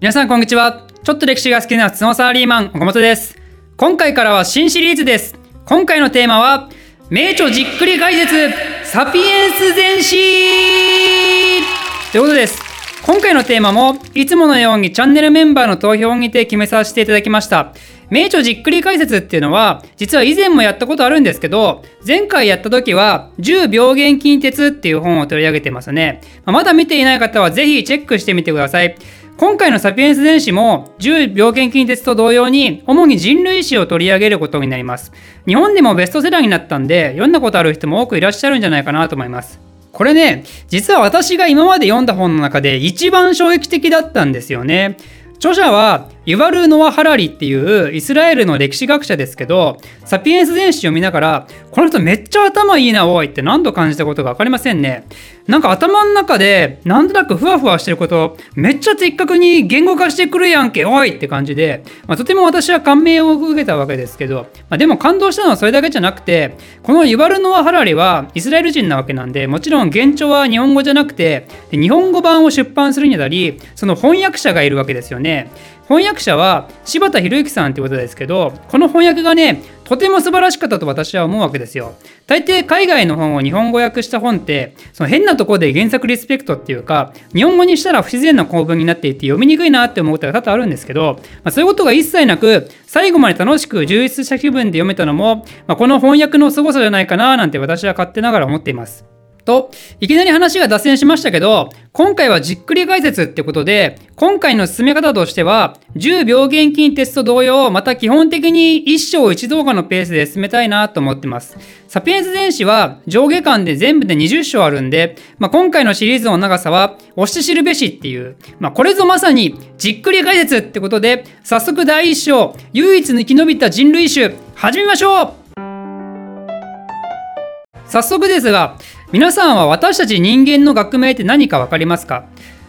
皆さんこんにちは。ちょっと歴史が好きな普通のサラリーマン岡本です。今回からは新シリーズです。今回のテーマは名著じっくり解説サピエンス全史。ということです。今回のテーマもいつものようにチャンネルメンバーの投票にて決めさせていただきました。名著じっくり解説っていうのは実は以前もやったことあるんですけど前回やった時は10病原菌鉄っていう本を取り上げてますね。まだ見ていない方はぜひチェックしてみてください。今回のサピエンス電子も10病原菌鉄と同様に主に人類史を取り上げることになります。日本でもベストセラーになったんで読んだことある人も多くいらっしゃるんじゃないかなと思います。これね実は私が今まで読んだ本の中で一番衝撃的だったんですよね。著者はユバル・ノア・ハラリっていうイスラエルの歴史学者ですけどサピエンス全史を見ながらこの人めっちゃ頭いいなおいって何度感じたことが分かりませんね。なんか頭の中でなんとなくふわふわしてることめっちゃ的確に言語化してくるやんけおいって感じで、まあ、とても私は感銘を受けたわけですけど、まあ、でも感動したのはそれだけじゃなくてこのユバル・ノア・ハラリはイスラエル人なわけなんでもちろん原著は日本語じゃなくて日本語版を出版するにあたりその翻訳者がいるわけですよね。翻訳者は柴田博之さんってことですけどこの翻訳がねとても素晴らしかったと私は思うわけですよ。大抵海外の本を日本語訳した本ってその変なところで原作リスペクトっていうか日本語にしたら不自然な構文になっていて読みにくいなって思うことが多々あるんですけど、まあ、そういうことが一切なく最後まで楽しく充実した気分で読めたのも、まあ、この翻訳の凄さじゃないかななんて私は勝手ながら思っています。と、いきなり話が脱線しましたけど、今回はじっくり解説ってことで、今回の進め方としては、10病原菌テスト同様、また基本的に1章1動画のペースで進めたいなと思ってます。サピエンス全史は上下巻で全部で20章あるんで、まあ、今回のシリーズの長さは、押して知るべしっていう、まあ、これぞまさにじっくり解説ってことで、早速第1章、唯一生き延びた人類種、始めましょう早速ですが、皆さんは私たち人間の学名って何か分かりますか？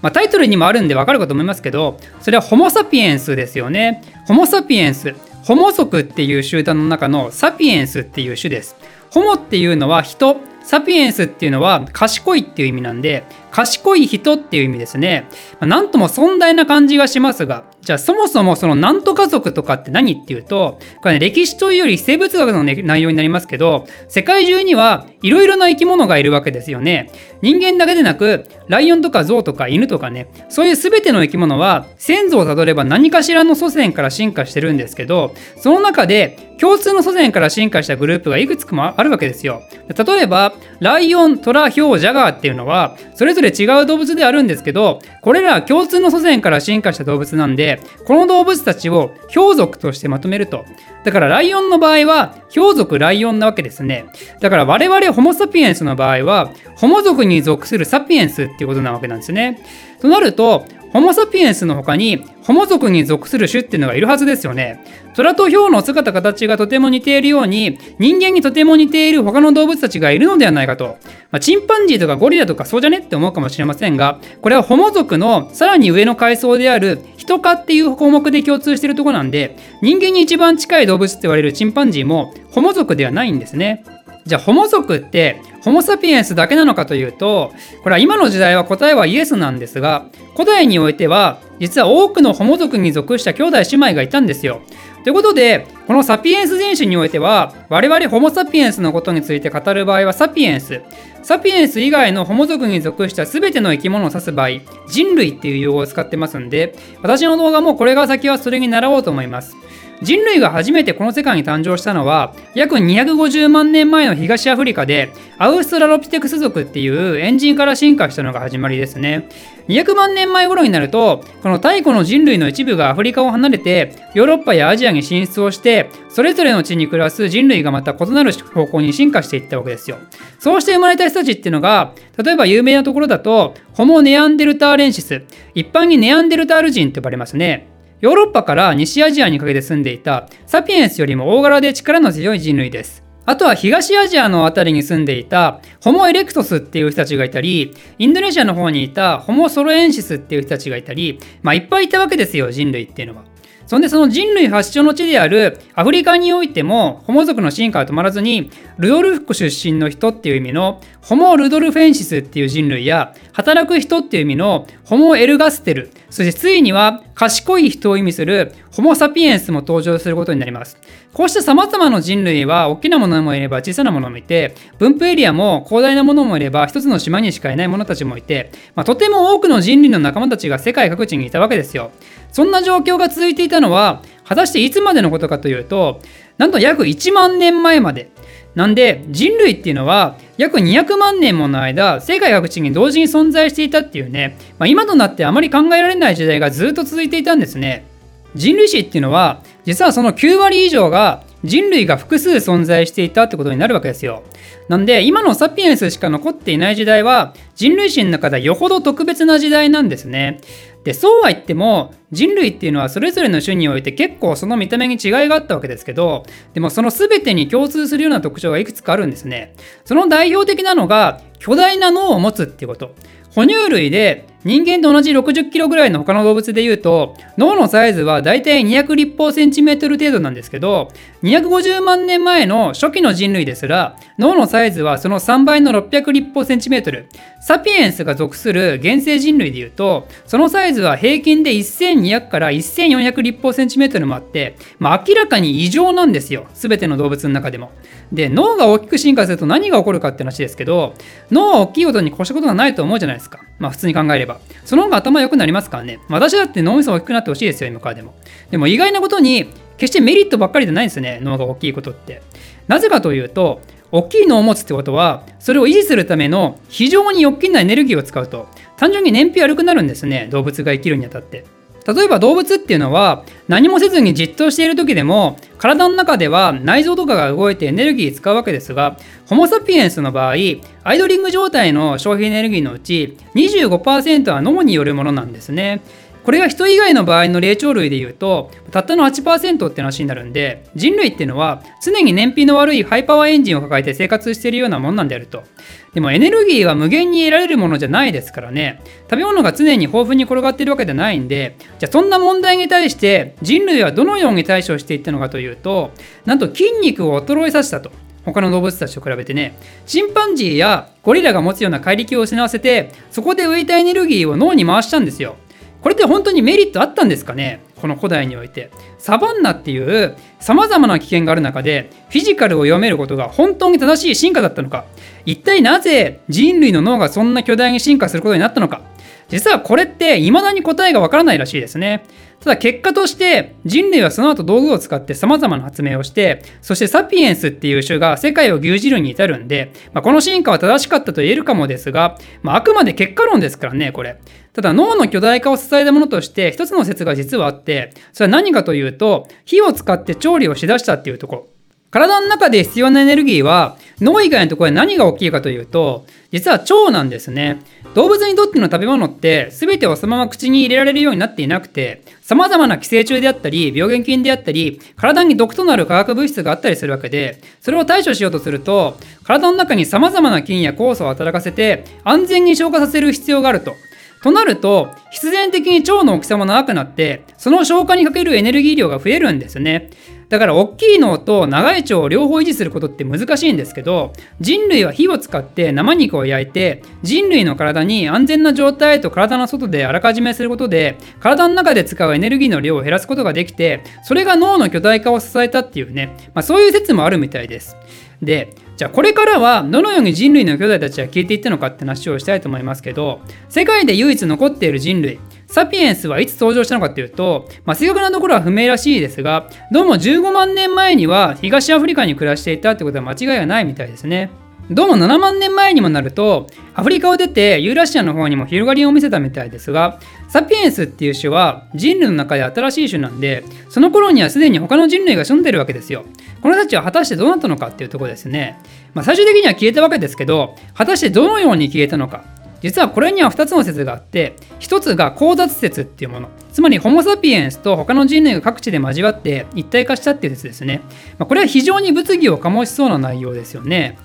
まあ、タイトルにもあるんで分かるかと思いますけどそれはホモ・サピエンスですよね。ホモ・サピエンスホモ族っていう集団の中のサピエンスっていう種です。ホモっていうのは人サピエンスっていうのは賢いっていう意味なんで賢い人っていう意味ですね。まあ、なんとも壮大な感じがしますが、じゃあそもそもそのなんとか族とかって何っていうと、これ、ね、歴史というより生物学の、ね、内容になりますけど、世界中にはいろいろな生き物がいるわけですよね。人間だけでなく、ライオンとかゾウとか犬とかね、そういう全ての生き物は先祖をたどれば何かしらの祖先から進化してるんですけど、その中で共通の祖先から進化したグループがいくつもあるわけですよ。例えば、ライオン、トラ、ヒョウ、ジャガーっていうのは、それぞれ違う動物であるんですけど、これら共通の祖先から進化した動物なんで、この動物たちを氷族としてまとめると。だからライオンの場合は、氷族ライオンなわけですね。だから我々ホモ・サピエンスの場合は、ホモ族に属するサピエンスっていうことなわけなんですね。となると、ホモ・サピエンスの他にホモ族に属する種っていうのがいるはずですよね。虎とヒョウの姿形がとても似ているように人間にとても似ている他の動物たちがいるのではないかと。まあ、チンパンジーとかゴリラとかそうじゃねって思うかもしれませんがこれはホモ族のさらに上の階層であるヒト科っていう項目で共通しているところなんで人間に一番近い動物って言われるチンパンジーもホモ族ではないんですね。じゃあホモ族ってホモ・サピエンスだけなのかというとこれは今の時代は答えはイエスなんですが古代においては実は多くのホモ族に属した兄弟姉妹がいたんですよ。ということでこのサピエンス全史においては我々ホモ・サピエンスのことについて語る場合はサピエンスサピエンス以外のホモ族に属した全ての生き物を指す場合人類っていう用語を使ってますんで私の動画もこれが先はそれに習おうと思います。人類が初めてこの世界に誕生したのは約250万年前の東アフリカでアウストラロピテクス族っていうエンジンから進化したのが始まりですね。200万年前頃になるとこの太古の人類の一部がアフリカを離れてヨーロッパやアジアに進出をしてそれぞれの地に暮らす人類がまた異なる方向に進化していったわけですよ。そうして生まれた人たちっていうのが例えば有名なところだとホモ・ネアンデルターレンシス一般にネアンデルタール人と呼ばれますね。ヨーロッパから西アジアにかけて住んでいたサピエンスよりも大柄で力の強い人類です。あとは東アジアの辺りに住んでいたホモ・エレクトスっていう人たちがいたり、インドネシアの方にいたホモ・ソロエンシスっていう人たちがいたり、まあいっぱいいたわけですよ、人類っていうのは。そんでその人類発祥の地であるアフリカにおいてもホモ族の進化は止まらずにルドルフ湖出身の人っていう意味のホモ・ルドルフェンシスっていう人類や働く人っていう意味のホモ・エルガステルそしてついには賢い人を意味するホモ・サピエンスも登場することになります。こうした様々な人類は大きなものもいれば小さなものもいて、分布エリアも広大なものもいれば一つの島にしかいない者たちもいて、まあ、とても多くの人類の仲間たちが世界各地にいたわけですよ。そんな状況が続いていたのは、果たしていつまでのことかというと、なんと約1万年前まで。なんで人類っていうのは約200万年もの間世界各地に同時に存在していたっていうね、まあ、今となってあまり考えられない時代がずっと続いていたんですね。人類史っていうのは実はその9割以上が人類が複数存在していたってことになるわけですよ。なんで今のサピエンスしか残っていない時代は人類史の中ではよほど特別な時代なんですね。でそうは言っても人類っていうのはそれぞれの種において結構その見た目に違いがあったわけですけどでもその全てに共通するような特徴がいくつかあるんですね。その代表的なのが巨大な脳を持つっていうこと。哺乳類で人間と同じ60キロぐらいの他の動物でいうと脳のサイズはだいたい200立方センチメートル程度なんですけど250万年前の初期の人類ですら脳のサイズはその3倍の600立方センチメートル。サピエンスが属する原生人類でいうとそのサイズは平均で1200から1400立方センチメートルもあって、まあ、明らかに異常なんですよ。全ての動物の中でも。で脳が大きく進化すると何が起こるかって話ですけど脳は大きいことに越したことはないと思うじゃないですかまあ普通に考えれば。その方が頭良くなりますからね。私だって脳みそ大きくなってほしいですよ、今からでも。でも意外なことに、決してメリットばっかりじゃないんですよね、脳が大きいことって。なぜかというと、大きい脳を持つってことは、それを維持するための非常に大きなエネルギーを使うと、単純に燃費悪くなるんですね、動物が生きるにあたって。例えば動物っていうのは何もせずにじっとしている時でも体の中では内臓とかが動いてエネルギー使うわけですがホモ・サピエンスの場合アイドリング状態の消費エネルギーのうち25%は脳によるものなんですね。これが人以外の場合の霊長類でいうとたったの8%って話になるんで人類っていうのは常に燃費の悪いハイパワーエンジンを抱えて生活しているようなもんなんであると。でもエネルギーは無限に得られるものじゃないですからね。食べ物が常に豊富に転がっているわけじゃないんでじゃあそんな問題に対して人類はどのように対処していったのかというとなんと筋肉を衰えさせたと。他の動物たちと比べてね。チンパンジーやゴリラが持つような怪力を失わせてそこで浮いたエネルギーを脳に回したんですよ。これって本当にメリットあったんですかね？この古代において。サバンナっていうさまざまな危険がある中でフィジカルを読めることが本当に正しい進化だったのか？一体なぜ人類の脳がそんな巨大に進化することになったのか？実はこれって未だに答えがわからないらしいですね。ただ結果として人類はその後道具を使って様々な発明をしてそしてサピエンスっていう種が世界を牛耳るに至るんで、まあ、この進化は正しかったと言えるかもですが、まあ、あくまで結果論ですからねこれ。ただ脳の巨大化を支えたものとして一つの説が実はあってそれは何かというと火を使って調理をしだしたっていうところ。体の中で必要なエネルギーは脳以外のところで何が大きいかというと実は腸なんですね。動物にとっての食べ物って全てをそのまま口に入れられるようになっていなくて様々な寄生虫であったり病原菌であったり体に毒となる化学物質があったりするわけでそれを対処しようとすると体の中に様々な菌や酵素を働かせて安全に消化させる必要があると。となると必然的に腸の大きさも長くなってその消化にかけるエネルギー量が増えるんですね。だから大きい脳と長い腸を両方維持することって難しいんですけど人類は火を使って生肉を焼いて人類の体に安全な状態と体の外であらかじめすることで体の中で使うエネルギーの量を減らすことができてそれが脳の巨大化を支えたっていうね、まあ、そういう説もあるみたいです。でじゃあこれからはどのように人類の兄弟たちは消えていったのかって話をしたいと思いますけど世界で唯一残っている人類サピエンスはいつ登場したのかっていうと、まあ、正確なところは不明らしいですがどうも15万年前には東アフリカに暮らしていたってことは間違いがないみたいですね。どうも7万年前にもなるとアフリカを出てユーラシアの方にも広がりを見せたみたいですがサピエンスっていう種は人類の中で新しい種なんでその頃にはすでに他の人類が住んでるわけですよ。この人たちは果たしてどうなったのかっていうとこですね、まあ、最終的には消えたわけですけど果たしてどのように消えたのか。実はこれには2つの説があって1つが交雑説っていうもの。つまりホモ・サピエンスと他の人類が各地で交わって一体化したっていう説ですね、まあ、これは非常に物議を醸しそうな内容ですよね。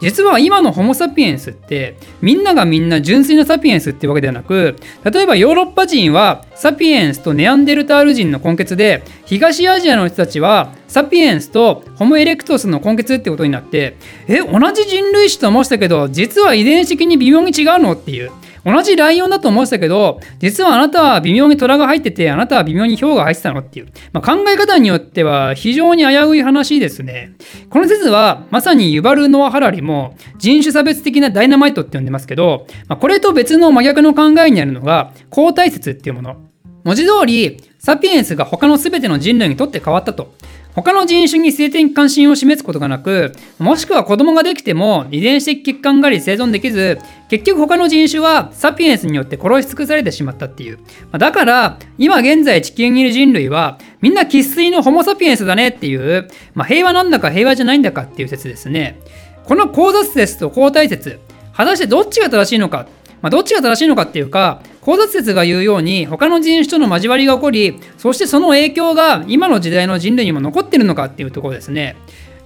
実は今のホモ・サピエンスってみんながみんな純粋なサピエンスってわけではなく例えばヨーロッパ人はサピエンスとネアンデルタール人の根血で東アジアの人たちはサピエンスとホモ・エレクトスの根血ってことになってえ同じ人類史と申したけど実は遺伝子的に微妙に違うのっていう。同じライオンだと思ってたけど実はあなたは微妙に虎が入っててあなたは微妙にヒョウが入ってたのっていう、まあ、考え方によっては非常に危うい話ですね。この説はまさにユバル・ノア・ハラリも人種差別的なダイナマイトって呼んでますけど、まあ、これと別の真逆の考えにあるのが交代説っていうもの。文字通りサピエンスが他の全ての人類にとって変わったと他の人種に性的関心を示すことがなく、もしくは子供ができても遺伝子的欠陥があり生存できず、結局他の人種はサピエンスによって殺し尽くされてしまったっていう。だから、今現在地球にいる人類は、みんな生粋のホモ・サピエンスだねっていう、まあ、平和なんだか平和じゃないんだかっていう説ですね。この交雑説と交代説、果たしてどっちが正しいのか、まあ、どっちが正しいのかっていうか、交雑説が言うように他の人種との交わりが起こりそしてその影響が今の時代の人類にも残ってるのかっていうところですね。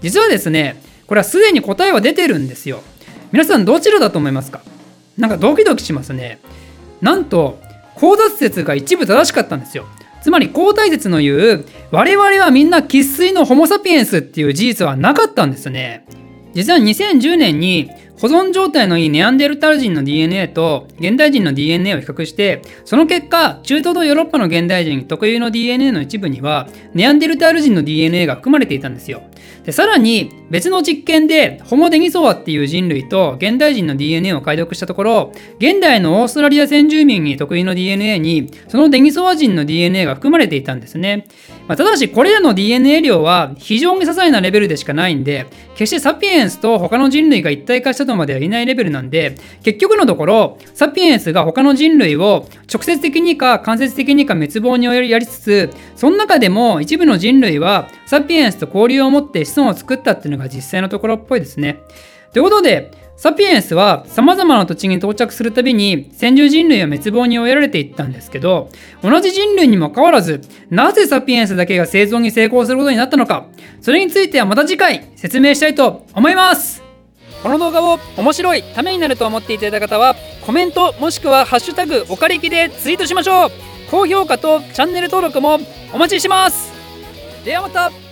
実はですねこれはすでに答えは出てるんですよ。皆さんどちらだと思いますか？なんかドキドキしますね。なんと交雑説が一部正しかったんですよ。つまり交代説の言う我々はみんな生粋のホモ・サピエンスっていう事実はなかったんですね。実は2010年に保存状態のいいネアンデルタル人の DNA と現代人の DNA を比較してその結果中東とヨーロッパの現代人特有の DNA の一部にはネアンデルタル人の DNA が含まれていたんですよ。でさらに別の実験でホモ・デニソワっていう人類と現代人の DNA を解読したところ現代のオーストラリア先住民に特有の DNA にそのデニソワ人の DNA が含まれていたんですね、まあ、ただしこれらの DNA 量は非常に些細なレベルでしかないんで決してサピエンスと他の人類が一体化したとまではいないレベルなんで結局のところサピエンスが他の人類を直接的にか間接的にか滅亡にやりつつその中でも一部の人類はサピエンスと交流を持って子孫を作ったっていうのが実際のところっぽいですね。ということでサピエンスは様々な土地に到着するたびに先住人類は滅亡に追いやられていったんですけど同じ人類にもかかわらずなぜサピエンスだけが生存に成功することになったのかそれについてはまた次回説明したいと思います。この動画を面白いためになると思っていただいた方はコメントもしくはハッシュタグおかりきでツイートしましょう。高評価とチャンネル登録もお待ちしてます。ではまた。